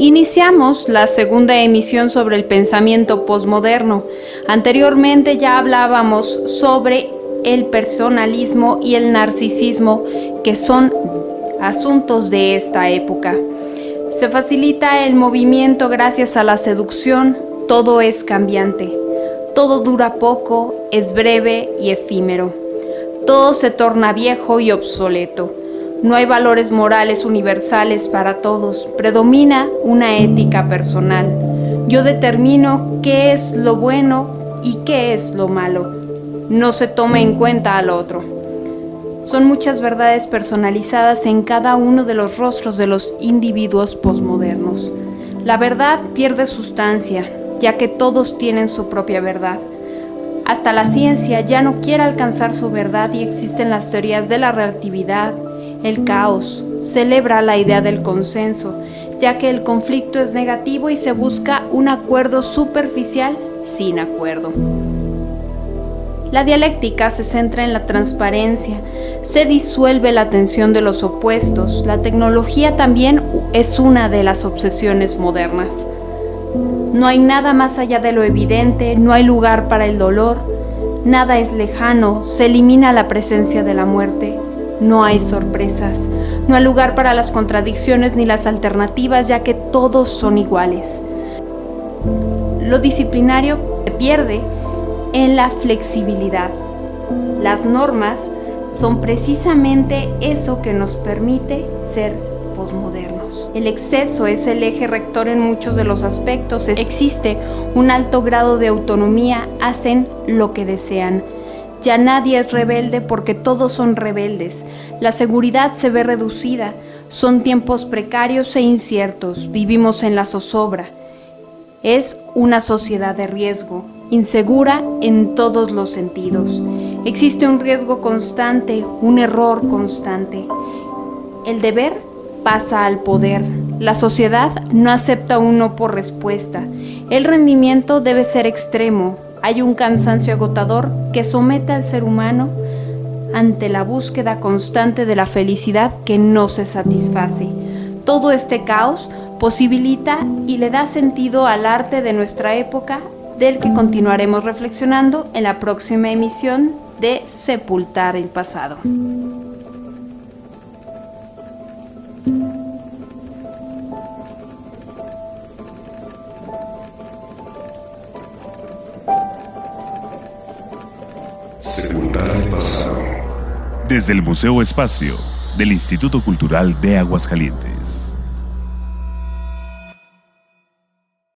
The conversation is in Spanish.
Iniciamos la segunda emisión sobre el pensamiento posmoderno. Anteriormente ya hablábamos sobre el personalismo y el narcisismo, que son asuntos de esta época. Se facilita el movimiento gracias a la seducción, todo es cambiante, todo dura poco, es breve y efímero, todo se torna viejo y obsoleto. No hay valores morales universales para todos, predomina una ética personal. Yo determino qué es lo bueno y qué es lo malo. No se toma en cuenta al otro. Son muchas verdades personalizadas en cada uno de los rostros de los individuos posmodernos. La verdad pierde sustancia, ya que todos tienen su propia verdad. Hasta la ciencia ya no quiere alcanzar su verdad y existen las teorías de la relatividad, el caos celebra la idea del consenso, ya que el conflicto es negativo y se busca un acuerdo superficial sin acuerdo. La dialéctica se centra en la transparencia, se disuelve la tensión de los opuestos. La tecnología también es una de las obsesiones modernas. No hay nada más allá de lo evidente, no hay lugar para el dolor, nada es lejano, se elimina la presencia de la muerte, no hay sorpresas, no hay lugar para las contradicciones ni las alternativas, ya que todos son iguales. Lo disciplinario se pierde en la flexibilidad. Las normas son precisamente eso que nos permite ser posmodernos. El exceso es el eje rector en muchos de los aspectos. Existe un alto grado de autonomía, hacen lo que desean ya nadie es rebelde porque todos son rebeldes. La seguridad se ve reducida. Son tiempos precarios e inciertos. Vivimos en la zozobra. Es una sociedad de riesgo, insegura en todos los sentidos. Existe un riesgo constante, un error constante. El deber pasa al poder. La sociedad no acepta uno por respuesta. El rendimiento debe ser extremo, hay un cansancio agotador que somete al ser humano ante la búsqueda constante de la felicidad que no se satisface. Todo este caos posibilita y le da sentido al arte de nuestra época del que continuaremos reflexionando en la próxima emisión de Desde el Museo Espacio del Instituto Cultural de Aguascalientes.